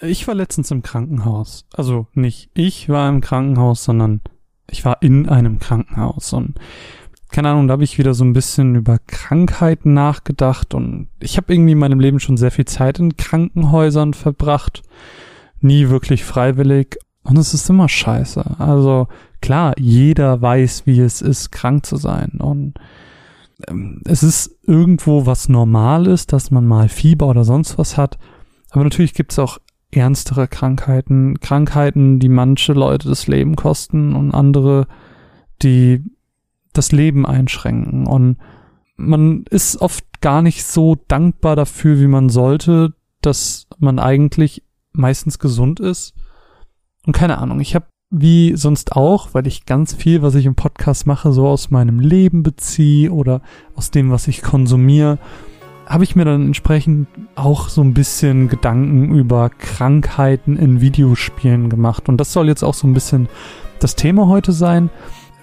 Ich war letztens im Krankenhaus. Also nicht ich war im Krankenhaus, sondern ich war in einem Krankenhaus und keine Ahnung, da habe ich wieder so ein bisschen über Krankheiten nachgedacht und ich habe irgendwie in meinem Leben schon sehr viel Zeit in Krankenhäusern verbracht. Nie wirklich freiwillig und es ist immer scheiße. Also klar, jeder weiß, wie es ist, krank zu sein und ähm, es ist irgendwo was Normales, dass man mal Fieber oder sonst was hat. Aber natürlich gibt es auch ernstere Krankheiten, Krankheiten, die manche Leute das Leben kosten und andere, die das Leben einschränken. Und man ist oft gar nicht so dankbar dafür, wie man sollte, dass man eigentlich meistens gesund ist. Und keine Ahnung, ich habe wie sonst auch, weil ich ganz viel, was ich im Podcast mache, so aus meinem Leben beziehe oder aus dem, was ich konsumiere habe ich mir dann entsprechend auch so ein bisschen Gedanken über Krankheiten in Videospielen gemacht. Und das soll jetzt auch so ein bisschen das Thema heute sein.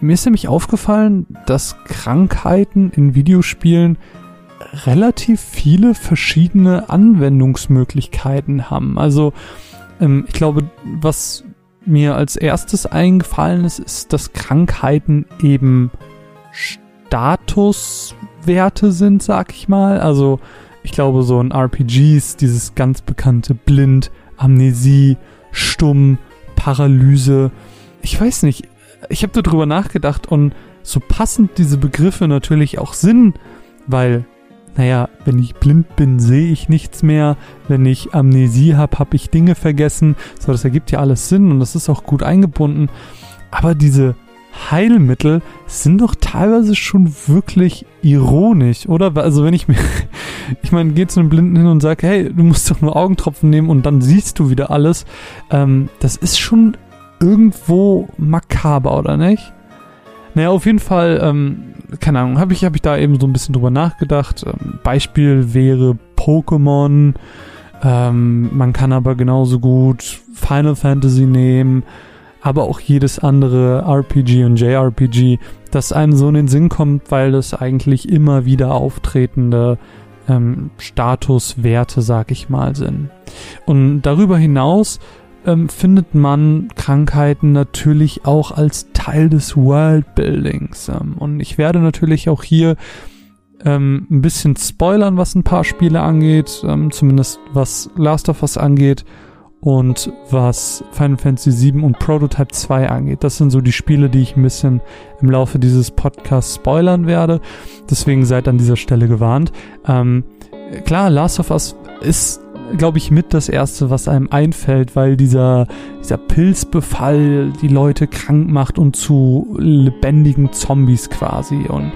Mir ist nämlich aufgefallen, dass Krankheiten in Videospielen relativ viele verschiedene Anwendungsmöglichkeiten haben. Also ähm, ich glaube, was mir als erstes eingefallen ist, ist, dass Krankheiten eben Status Werte sind, sag ich mal. Also ich glaube, so in RPGs dieses ganz bekannte Blind, Amnesie, Stumm, Paralyse. Ich weiß nicht, ich habe darüber nachgedacht und so passend diese Begriffe natürlich auch sind, weil, naja, wenn ich blind bin, sehe ich nichts mehr. Wenn ich Amnesie habe, habe ich Dinge vergessen. So, das ergibt ja alles Sinn und das ist auch gut eingebunden. Aber diese Heilmittel sind doch teilweise schon wirklich ironisch, oder? Also wenn ich mir, ich meine, gehe zu einem Blinden hin und sage, hey, du musst doch nur Augentropfen nehmen und dann siehst du wieder alles. Ähm, das ist schon irgendwo makaber, oder nicht? Naja, auf jeden Fall, ähm, keine Ahnung, habe ich, hab ich da eben so ein bisschen drüber nachgedacht. Ähm, Beispiel wäre Pokémon. Ähm, man kann aber genauso gut Final Fantasy nehmen aber auch jedes andere RPG und JRPG, das einem so in den Sinn kommt, weil das eigentlich immer wieder auftretende ähm, Statuswerte, sag ich mal, sind. Und darüber hinaus ähm, findet man Krankheiten natürlich auch als Teil des Worldbuildings. Ähm, und ich werde natürlich auch hier ähm, ein bisschen spoilern, was ein paar Spiele angeht, ähm, zumindest was Last of Us angeht und was Final Fantasy VII und Prototype 2 angeht. Das sind so die Spiele, die ich ein bisschen im Laufe dieses Podcasts spoilern werde. Deswegen seid an dieser Stelle gewarnt. Ähm, klar, Last of Us ist glaube ich, mit das Erste, was einem einfällt, weil dieser, dieser Pilzbefall die Leute krank macht und zu lebendigen Zombies quasi. Und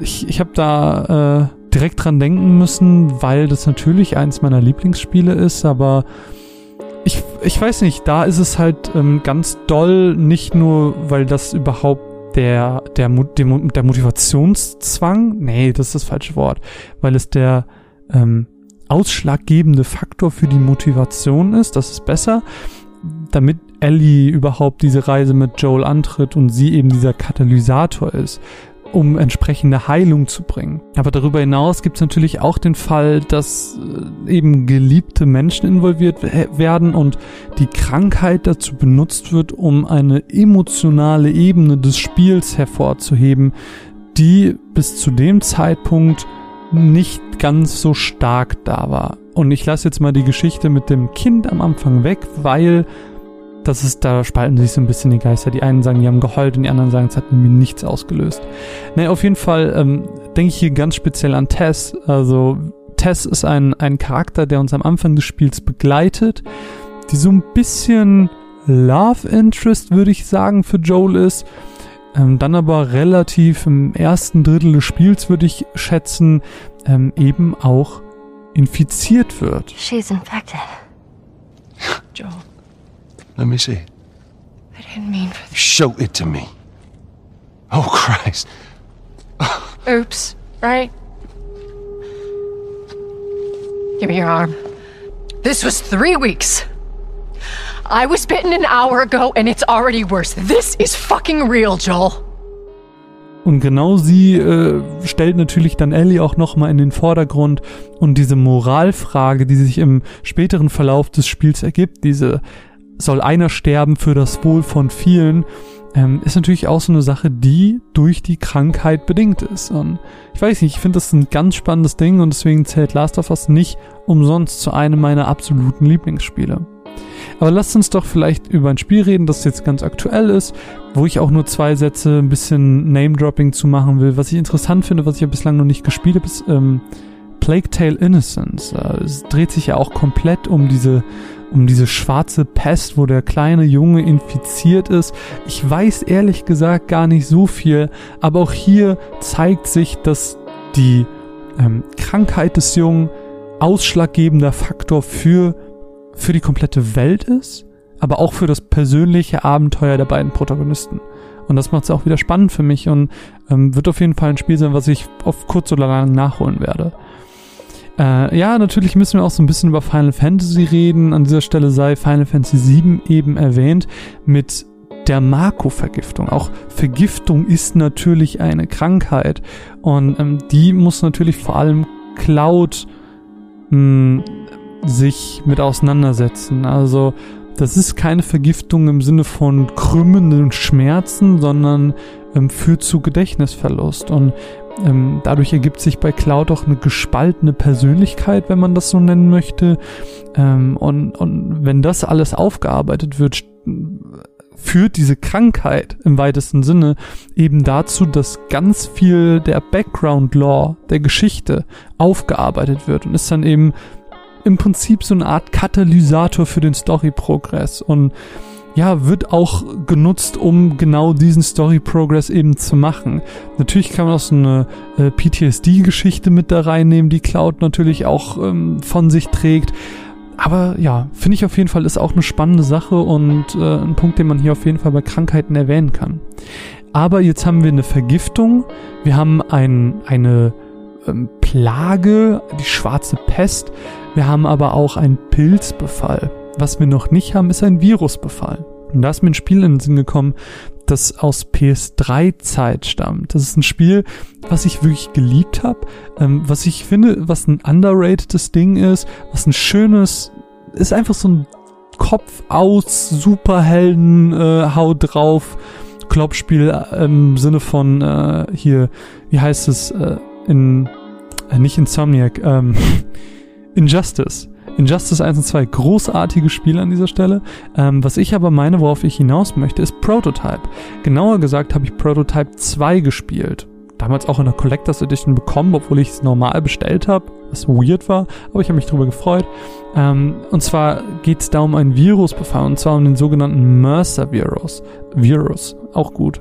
ich, ich habe da äh, direkt dran denken müssen, weil das natürlich eins meiner Lieblingsspiele ist, aber ich, ich weiß nicht, da ist es halt ähm, ganz doll, nicht nur, weil das überhaupt der, der, der, der Motivationszwang, nee, das ist das falsche Wort, weil es der ähm, ausschlaggebende Faktor für die Motivation ist, das ist besser, damit Ellie überhaupt diese Reise mit Joel antritt und sie eben dieser Katalysator ist um entsprechende Heilung zu bringen. Aber darüber hinaus gibt es natürlich auch den Fall, dass äh, eben geliebte Menschen involviert werden und die Krankheit dazu benutzt wird, um eine emotionale Ebene des Spiels hervorzuheben, die bis zu dem Zeitpunkt nicht ganz so stark da war. Und ich lasse jetzt mal die Geschichte mit dem Kind am Anfang weg, weil das ist, da spalten sich so ein bisschen die Geister. Die einen sagen, die haben geheult und die anderen sagen, es hat mir nichts ausgelöst. Ne, auf jeden Fall ähm, denke ich hier ganz speziell an Tess. Also Tess ist ein, ein Charakter, der uns am Anfang des Spiels begleitet, die so ein bisschen Love Interest, würde ich sagen, für Joel ist. Ähm, dann aber relativ im ersten Drittel des Spiels, würde ich schätzen, ähm, eben auch infiziert wird. She's infected. Joel. Let me see. I didn't mean for this. Show it to me. Oh, Christ. Oops, right? Give me your arm. This was three weeks. I was bitten an hour ago and it's already worse. This is fucking real, Joel. Und genau sie äh, stellt natürlich dann Ellie auch nochmal in den Vordergrund und diese Moralfrage, die sich im späteren Verlauf des Spiels ergibt, diese soll einer sterben für das Wohl von vielen, ähm, ist natürlich auch so eine Sache, die durch die Krankheit bedingt ist. Und ich weiß nicht, ich finde das ein ganz spannendes Ding und deswegen zählt Last of Us nicht umsonst zu einem meiner absoluten Lieblingsspiele. Aber lasst uns doch vielleicht über ein Spiel reden, das jetzt ganz aktuell ist, wo ich auch nur zwei Sätze ein bisschen Name-Dropping zu machen will. Was ich interessant finde, was ich ja bislang noch nicht gespielt habe, ist ähm, Plague Tale Innocence. Es dreht sich ja auch komplett um diese um diese schwarze Pest, wo der kleine Junge infiziert ist. Ich weiß ehrlich gesagt gar nicht so viel, aber auch hier zeigt sich, dass die ähm, Krankheit des Jungen ausschlaggebender Faktor für für die komplette Welt ist, aber auch für das persönliche Abenteuer der beiden Protagonisten. Und das macht es auch wieder spannend für mich und ähm, wird auf jeden Fall ein Spiel sein, was ich auf kurz oder lang nachholen werde. Äh, ja, natürlich müssen wir auch so ein bisschen über Final Fantasy reden. An dieser Stelle sei Final Fantasy VII eben erwähnt mit der Marco-Vergiftung. Auch Vergiftung ist natürlich eine Krankheit und ähm, die muss natürlich vor allem Cloud mh, hm, sich mit auseinandersetzen. Also das ist keine Vergiftung im Sinne von krümmenden Schmerzen, sondern ähm, führt zu Gedächtnisverlust. Und ähm, dadurch ergibt sich bei Cloud auch eine gespaltene Persönlichkeit, wenn man das so nennen möchte. Ähm, und, und wenn das alles aufgearbeitet wird, führt diese Krankheit im weitesten Sinne eben dazu, dass ganz viel der Background Law der Geschichte aufgearbeitet wird und ist dann eben im Prinzip so eine Art Katalysator für den Story-Progress und ja, wird auch genutzt, um genau diesen Story-Progress eben zu machen. Natürlich kann man auch so eine äh, PTSD-Geschichte mit da reinnehmen, die Cloud natürlich auch ähm, von sich trägt. Aber ja, finde ich auf jeden Fall ist auch eine spannende Sache und äh, ein Punkt, den man hier auf jeden Fall bei Krankheiten erwähnen kann. Aber jetzt haben wir eine Vergiftung, wir haben ein, eine ähm, Plage, die schwarze Pest, wir haben aber auch einen Pilzbefall. Was wir noch nicht haben, ist ein Virusbefall. Und da ist mir ein Spiel in den Sinn gekommen, das aus PS3-Zeit stammt. Das ist ein Spiel, was ich wirklich geliebt habe, ähm, was ich finde, was ein underratedes Ding ist, was ein schönes, ist einfach so ein Kopf aus, Superhelden, äh, Haut drauf, Kloppspiel äh, im Sinne von äh, hier, wie heißt es, äh, in, äh, nicht Insomniac, ähm, Injustice. Injustice 1 und 2, großartige Spiele an dieser Stelle. Ähm, was ich aber meine, worauf ich hinaus möchte, ist Prototype. Genauer gesagt habe ich Prototype 2 gespielt. Damals auch in der Collectors Edition bekommen, obwohl ich es normal bestellt habe, was weird war, aber ich habe mich darüber gefreut. Ähm, und zwar geht es da um einen Virusbefall, und zwar um den sogenannten Mercer-Virus. Virus, auch gut.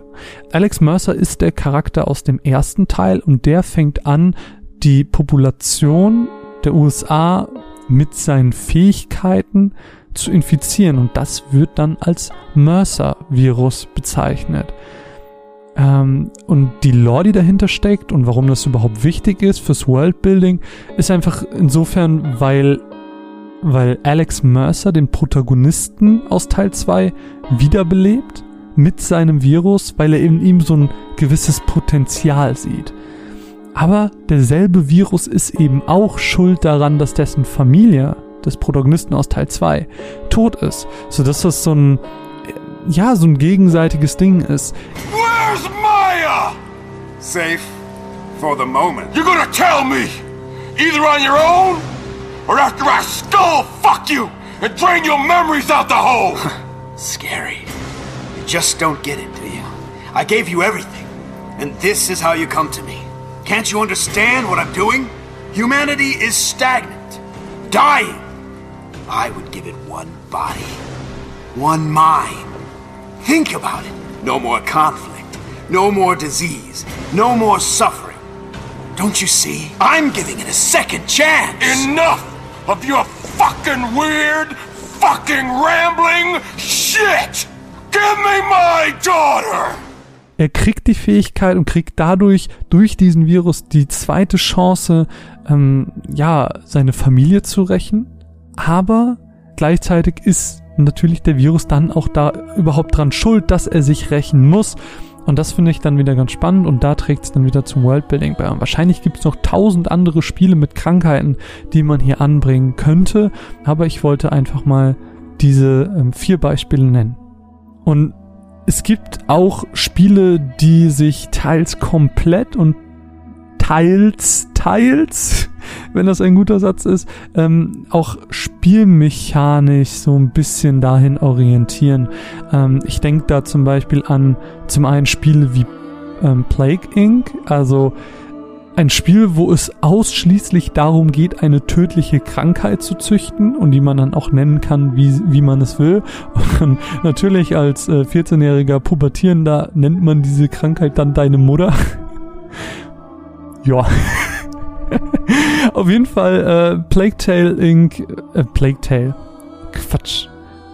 Alex Mercer ist der Charakter aus dem ersten Teil und der fängt an, die Population der USA mit seinen Fähigkeiten zu infizieren und das wird dann als Mercer-Virus bezeichnet. Ähm, und die Lore, die dahinter steckt und warum das überhaupt wichtig ist fürs Worldbuilding, ist einfach insofern, weil, weil Alex Mercer den Protagonisten aus Teil 2 wiederbelebt mit seinem Virus, weil er in ihm so ein gewisses Potenzial sieht. Aber derselbe Virus ist eben auch schuld daran, dass dessen Familie des Protagonisten aus Teil 2 tot ist. Sodass das so ein, ja, so ein gegenseitiges Ding ist. Where's Maya? Safe for the moment. You're gonna tell me, either on your own or after I skull fuck you and drain your memories out the hole. Scary. You just don't get it, do you? I gave you everything, and this is how you come to me. Can't you understand what I'm doing? Humanity is stagnant, dying. I would give it one body, one mind. Think about it. No more conflict, no more disease, no more suffering. Don't you see? I'm giving it a second chance. Enough of your fucking weird, fucking rambling shit! Give me my daughter! Er kriegt die Fähigkeit und kriegt dadurch durch diesen Virus die zweite Chance, ähm, ja, seine Familie zu rächen. Aber gleichzeitig ist natürlich der Virus dann auch da überhaupt dran schuld, dass er sich rächen muss. Und das finde ich dann wieder ganz spannend und da trägt es dann wieder zum Worldbuilding bei. Und wahrscheinlich gibt es noch tausend andere Spiele mit Krankheiten, die man hier anbringen könnte. Aber ich wollte einfach mal diese ähm, vier Beispiele nennen. Und es gibt auch Spiele, die sich teils komplett und teils, teils, wenn das ein guter Satz ist, ähm, auch spielmechanisch so ein bisschen dahin orientieren. Ähm, ich denke da zum Beispiel an zum einen Spiele wie ähm, Plague Inc., also ein Spiel, wo es ausschließlich darum geht, eine tödliche Krankheit zu züchten und die man dann auch nennen kann, wie, wie man es will. Und natürlich als äh, 14-jähriger Pubertierender nennt man diese Krankheit dann deine Mutter. Ja. Auf jeden Fall äh, Plague Tale Inc. Äh, Plague Tale. Quatsch.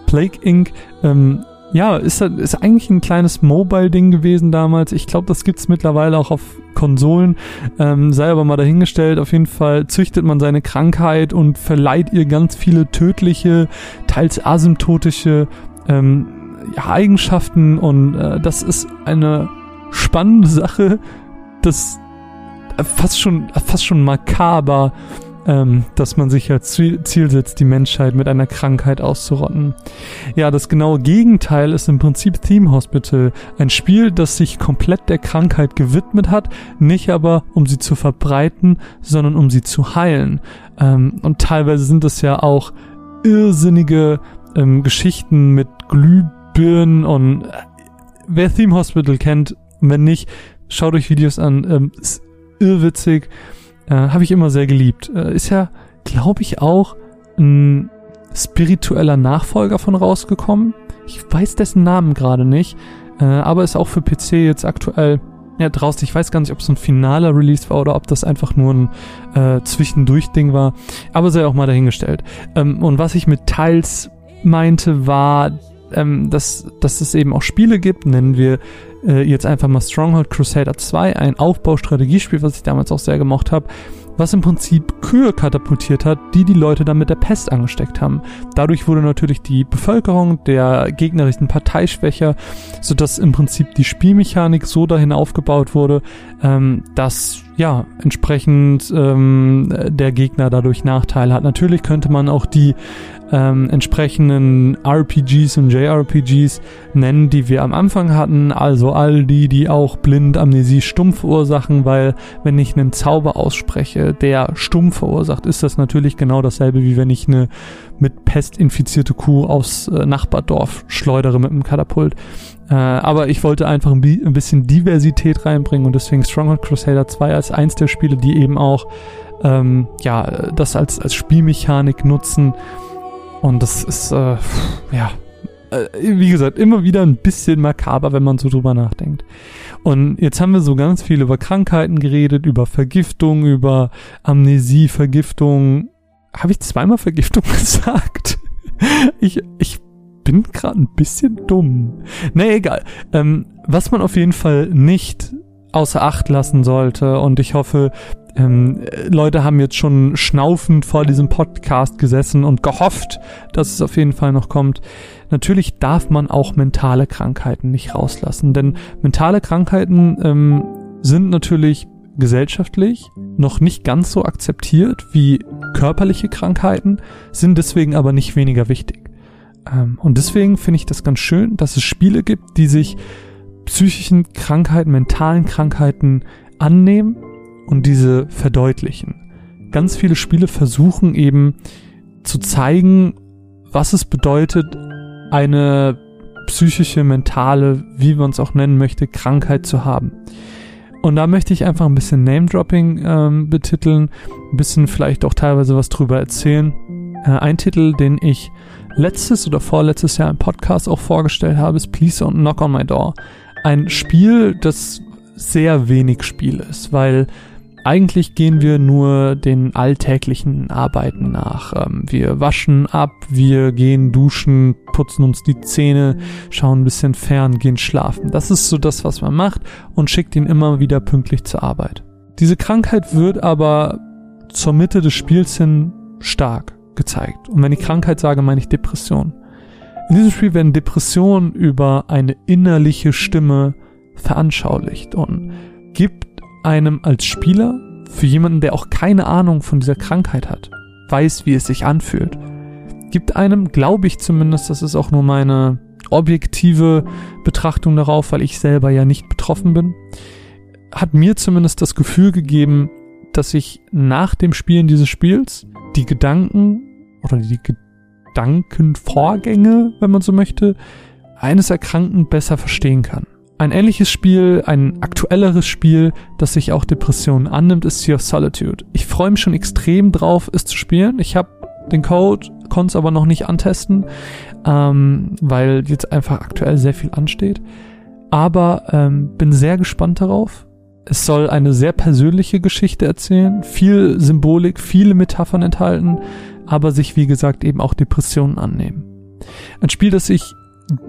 Plague Inc. Ähm, ja, ist, ist eigentlich ein kleines Mobile-Ding gewesen damals. Ich glaube, das gibt's mittlerweile auch auf Konsolen. Ähm, sei aber mal dahingestellt. Auf jeden Fall züchtet man seine Krankheit und verleiht ihr ganz viele tödliche, teils asymptotische ähm, ja, Eigenschaften. Und äh, das ist eine spannende Sache. Das fast schon, fast schon makaber, ähm, dass man sich als Ziel setzt, die Menschheit mit einer Krankheit auszurotten. Ja, das genaue Gegenteil ist im Prinzip Theme Hospital. Ein Spiel, das sich komplett der Krankheit gewidmet hat, nicht aber um sie zu verbreiten, sondern um sie zu heilen. Ähm, und teilweise sind es ja auch irrsinnige ähm, Geschichten mit Glühbirnen und äh, wer Theme Hospital kennt, wenn nicht, schaut euch Videos an. Ähm, irrwitzig. Äh, Habe ich immer sehr geliebt. Äh, ist ja, glaube ich, auch ein spiritueller Nachfolger von rausgekommen. Ich weiß dessen Namen gerade nicht, äh, aber ist auch für PC jetzt aktuell ja, draußen. Ich weiß gar nicht, ob es ein finaler Release war oder ob das einfach nur ein äh, Zwischendurch-Ding war. Aber sei auch mal dahingestellt. Ähm, und was ich mit Teils meinte, war, ähm, dass, dass es eben auch Spiele gibt, nennen wir äh, jetzt einfach mal Stronghold Crusader 2, ein Aufbaustrategiespiel, was ich damals auch sehr gemocht habe, was im Prinzip Kühe katapultiert hat, die die Leute dann mit der Pest angesteckt haben. Dadurch wurde natürlich die Bevölkerung der gegnerischen Partei schwächer, sodass im Prinzip die Spielmechanik so dahin aufgebaut wurde, ähm, dass ja entsprechend ähm, der Gegner dadurch Nachteile hat. Natürlich könnte man auch die ähm, entsprechenden RPGs und JRPGs nennen, die wir am Anfang hatten. Also all die, die auch blind Amnesie stumm verursachen, weil wenn ich einen Zauber ausspreche, der stumm verursacht, ist das natürlich genau dasselbe, wie wenn ich eine mit Pest infizierte Kuh aus äh, Nachbardorf schleudere mit einem Katapult. Äh, aber ich wollte einfach ein, ein, bisschen Diversität reinbringen und deswegen Stronghold Crusader 2 als eins der Spiele, die eben auch ähm, ja, das als, als Spielmechanik nutzen, und das ist, äh, ja, äh, wie gesagt, immer wieder ein bisschen makaber, wenn man so drüber nachdenkt. Und jetzt haben wir so ganz viel über Krankheiten geredet, über Vergiftung, über Amnesie, Vergiftung. Habe ich zweimal Vergiftung gesagt? ich, ich bin gerade ein bisschen dumm. Nee, egal. Ähm, was man auf jeden Fall nicht außer Acht lassen sollte, und ich hoffe, ähm, Leute haben jetzt schon schnaufend vor diesem Podcast gesessen und gehofft, dass es auf jeden Fall noch kommt. Natürlich darf man auch mentale Krankheiten nicht rauslassen, denn mentale Krankheiten ähm, sind natürlich gesellschaftlich noch nicht ganz so akzeptiert wie körperliche Krankheiten, sind deswegen aber nicht weniger wichtig. Ähm, und deswegen finde ich das ganz schön, dass es Spiele gibt, die sich psychischen Krankheiten, mentalen Krankheiten annehmen und diese verdeutlichen. Ganz viele Spiele versuchen eben zu zeigen, was es bedeutet, eine psychische, mentale, wie man es auch nennen möchte, Krankheit zu haben. Und da möchte ich einfach ein bisschen Name-Dropping ähm, betiteln, ein bisschen vielleicht auch teilweise was drüber erzählen. Äh, ein Titel, den ich letztes oder vorletztes Jahr im Podcast auch vorgestellt habe, ist Please Don't Knock on My Door. Ein Spiel, das sehr wenig Spiel ist, weil eigentlich gehen wir nur den alltäglichen Arbeiten nach. Ähm, wir waschen ab, wir gehen duschen, putzen uns die Zähne, schauen ein bisschen fern, gehen schlafen. Das ist so das, was man macht und schickt ihn immer wieder pünktlich zur Arbeit. Diese Krankheit wird aber zur Mitte des Spiels hin stark gezeigt. Und wenn ich Krankheit sage, meine ich Depression. In diesem Spiel werden Depressionen über eine innerliche Stimme veranschaulicht und gibt einem als Spieler, für jemanden, der auch keine Ahnung von dieser Krankheit hat, weiß, wie es sich anfühlt, gibt einem, glaube ich zumindest, das ist auch nur meine objektive Betrachtung darauf, weil ich selber ja nicht betroffen bin, hat mir zumindest das Gefühl gegeben, dass ich nach dem Spielen dieses Spiels die Gedanken oder die Gedankenvorgänge, wenn man so möchte, eines Erkrankten besser verstehen kann. Ein ähnliches Spiel, ein aktuelleres Spiel, das sich auch Depressionen annimmt, ist Sea of Solitude. Ich freue mich schon extrem drauf, es zu spielen. Ich habe den Code, konnte es aber noch nicht antesten, ähm, weil jetzt einfach aktuell sehr viel ansteht. Aber ähm, bin sehr gespannt darauf. Es soll eine sehr persönliche Geschichte erzählen, viel Symbolik, viele Metaphern enthalten, aber sich wie gesagt eben auch Depressionen annehmen. Ein Spiel, das ich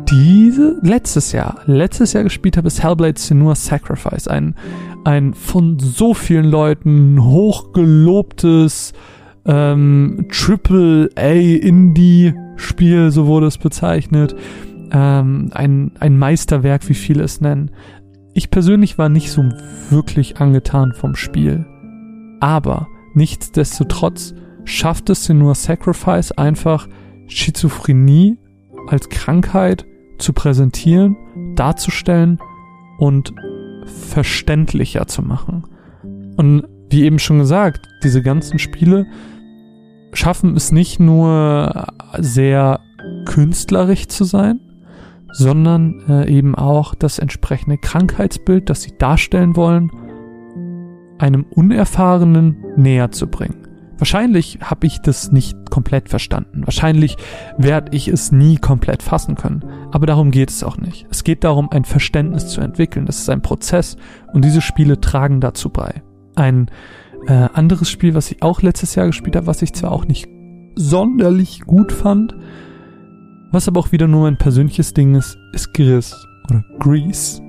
diese letztes Jahr, letztes Jahr gespielt habe, ist Hellblade Senua's Sacrifice. Ein, ein von so vielen Leuten hochgelobtes ähm, Triple A Indie Spiel, so wurde es bezeichnet. Ähm, ein, ein Meisterwerk, wie viele es nennen. Ich persönlich war nicht so wirklich angetan vom Spiel. Aber nichtsdestotrotz schafft es Senua Sacrifice einfach Schizophrenie als Krankheit zu präsentieren, darzustellen und verständlicher zu machen. Und wie eben schon gesagt, diese ganzen Spiele schaffen es nicht nur sehr künstlerisch zu sein, sondern äh, eben auch das entsprechende Krankheitsbild, das sie darstellen wollen, einem Unerfahrenen näher zu bringen. Wahrscheinlich habe ich das nicht komplett verstanden. Wahrscheinlich werde ich es nie komplett fassen können. Aber darum geht es auch nicht. Es geht darum, ein Verständnis zu entwickeln. Das ist ein Prozess und diese Spiele tragen dazu bei. Ein äh, anderes Spiel, was ich auch letztes Jahr gespielt habe, was ich zwar auch nicht sonderlich gut fand, was aber auch wieder nur mein persönliches Ding ist, ist Gris oder Grease.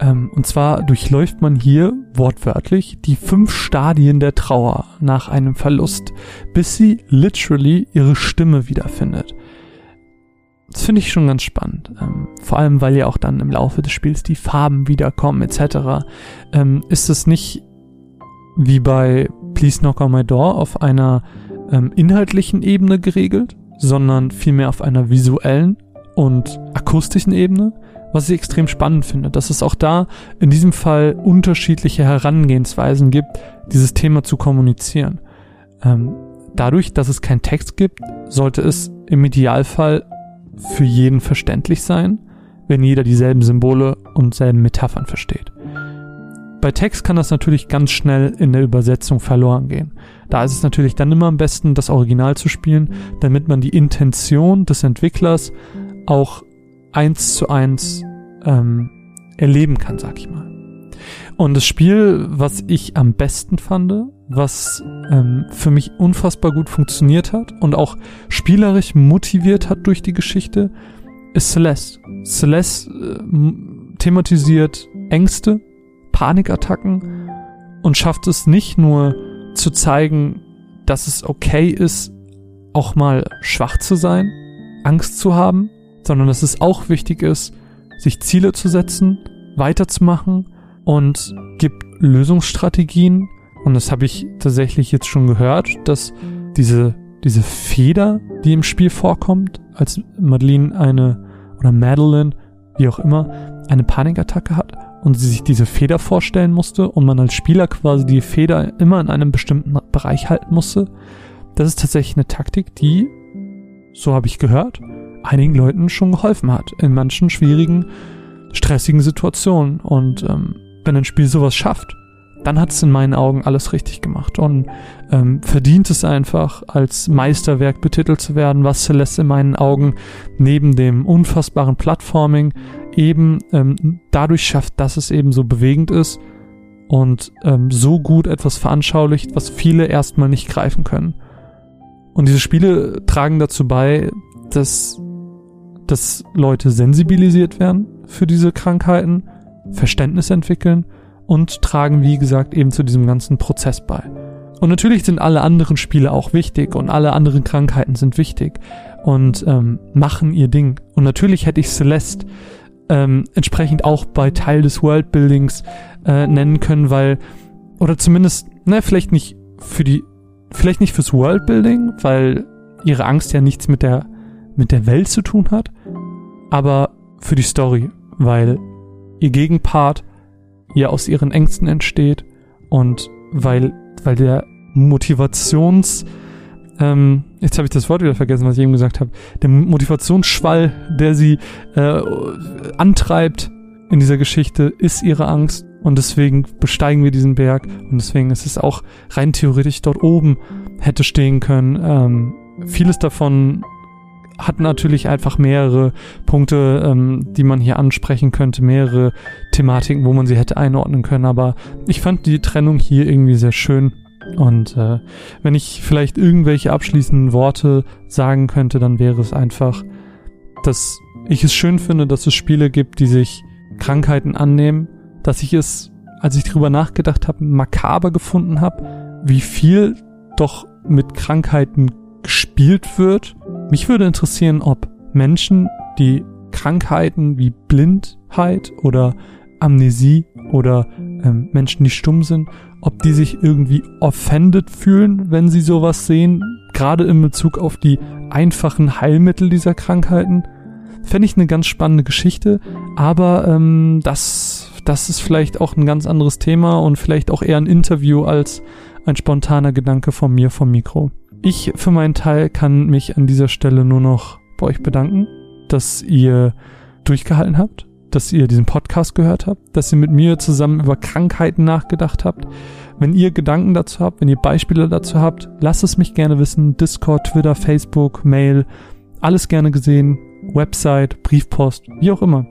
Ähm, und zwar durchläuft man hier wortwörtlich die fünf Stadien der Trauer nach einem Verlust, bis sie literally ihre Stimme wiederfindet. Das finde ich schon ganz spannend. Ähm, vor allem, weil ja auch dann im Laufe des Spiels die Farben wiederkommen etc. Ähm, ist es nicht wie bei Please Knock on My Door auf einer ähm, inhaltlichen Ebene geregelt, sondern vielmehr auf einer visuellen und akustischen Ebene was ich extrem spannend finde, dass es auch da in diesem Fall unterschiedliche Herangehensweisen gibt, dieses Thema zu kommunizieren. Ähm, dadurch, dass es keinen Text gibt, sollte es im Idealfall für jeden verständlich sein, wenn jeder dieselben Symbole und selben Metaphern versteht. Bei Text kann das natürlich ganz schnell in der Übersetzung verloren gehen. Da ist es natürlich dann immer am besten, das Original zu spielen, damit man die Intention des Entwicklers auch eins zu eins ähm, erleben kann, sag ich mal. Und das Spiel, was ich am besten fand, was ähm, für mich unfassbar gut funktioniert hat und auch spielerisch motiviert hat durch die Geschichte, ist Celeste. Celeste äh, thematisiert Ängste, Panikattacken und schafft es nicht nur zu zeigen, dass es okay ist, auch mal schwach zu sein, Angst zu haben, sondern dass es auch wichtig ist, sich Ziele zu setzen, weiterzumachen und gibt Lösungsstrategien. Und das habe ich tatsächlich jetzt schon gehört, dass diese, diese Feder, die im Spiel vorkommt, als Madeline eine, oder Madeline, wie auch immer, eine Panikattacke hat und sie sich diese Feder vorstellen musste und man als Spieler quasi die Feder immer in einem bestimmten Bereich halten musste. Das ist tatsächlich eine Taktik, die, so habe ich gehört, einigen Leuten schon geholfen hat in manchen schwierigen, stressigen Situationen. Und ähm, wenn ein Spiel sowas schafft, dann hat es in meinen Augen alles richtig gemacht und ähm, verdient es einfach als Meisterwerk betitelt zu werden, was Celeste in meinen Augen neben dem unfassbaren Plattforming eben ähm, dadurch schafft, dass es eben so bewegend ist und ähm, so gut etwas veranschaulicht, was viele erstmal nicht greifen können. Und diese Spiele tragen dazu bei, dass dass Leute sensibilisiert werden für diese Krankheiten, Verständnis entwickeln und tragen, wie gesagt, eben zu diesem ganzen Prozess bei. Und natürlich sind alle anderen Spiele auch wichtig und alle anderen Krankheiten sind wichtig und ähm, machen ihr Ding. Und natürlich hätte ich Celeste ähm, entsprechend auch bei Teil des Worldbuildings äh, nennen können, weil, oder zumindest, ne, vielleicht nicht für die, vielleicht nicht fürs Worldbuilding, weil ihre Angst ja nichts mit der, mit der Welt zu tun hat, aber für die Story, weil ihr Gegenpart ihr aus ihren Ängsten entsteht und weil, weil der Motivations, ähm, jetzt habe ich das Wort wieder vergessen, was ich eben gesagt habe, der Motivationsschwall, der sie äh, antreibt in dieser Geschichte, ist ihre Angst und deswegen besteigen wir diesen Berg und deswegen ist es auch rein theoretisch dort oben hätte stehen können. Ähm, vieles davon hat natürlich einfach mehrere Punkte, ähm, die man hier ansprechen könnte, mehrere Thematiken, wo man sie hätte einordnen können. Aber ich fand die Trennung hier irgendwie sehr schön. Und äh, wenn ich vielleicht irgendwelche abschließenden Worte sagen könnte, dann wäre es einfach, dass ich es schön finde, dass es Spiele gibt, die sich Krankheiten annehmen, dass ich es, als ich darüber nachgedacht habe, makaber gefunden habe, wie viel doch mit Krankheiten gespielt wird. Mich würde interessieren, ob Menschen, die Krankheiten wie Blindheit oder Amnesie oder ähm, Menschen, die stumm sind, ob die sich irgendwie offended fühlen, wenn sie sowas sehen, gerade in Bezug auf die einfachen Heilmittel dieser Krankheiten. Fände ich eine ganz spannende Geschichte, aber ähm, das, das ist vielleicht auch ein ganz anderes Thema und vielleicht auch eher ein Interview als ein spontaner Gedanke von mir vom Mikro. Ich für meinen Teil kann mich an dieser Stelle nur noch bei euch bedanken, dass ihr durchgehalten habt, dass ihr diesen Podcast gehört habt, dass ihr mit mir zusammen über Krankheiten nachgedacht habt. Wenn ihr Gedanken dazu habt, wenn ihr Beispiele dazu habt, lasst es mich gerne wissen. Discord, Twitter, Facebook, Mail, alles gerne gesehen. Website, Briefpost, wie auch immer.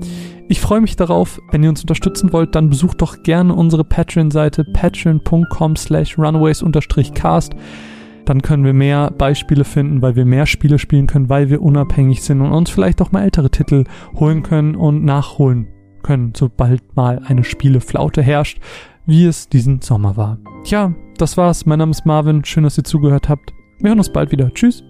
Ich freue mich darauf. Wenn ihr uns unterstützen wollt, dann besucht doch gerne unsere Patreon-Seite patreon.com slash runaways-cast dann können wir mehr Beispiele finden, weil wir mehr Spiele spielen können, weil wir unabhängig sind und uns vielleicht auch mal ältere Titel holen können und nachholen können, sobald mal eine Spieleflaute herrscht, wie es diesen Sommer war. Tja, das war's. Mein Name ist Marvin. Schön, dass ihr zugehört habt. Wir hören uns bald wieder. Tschüss.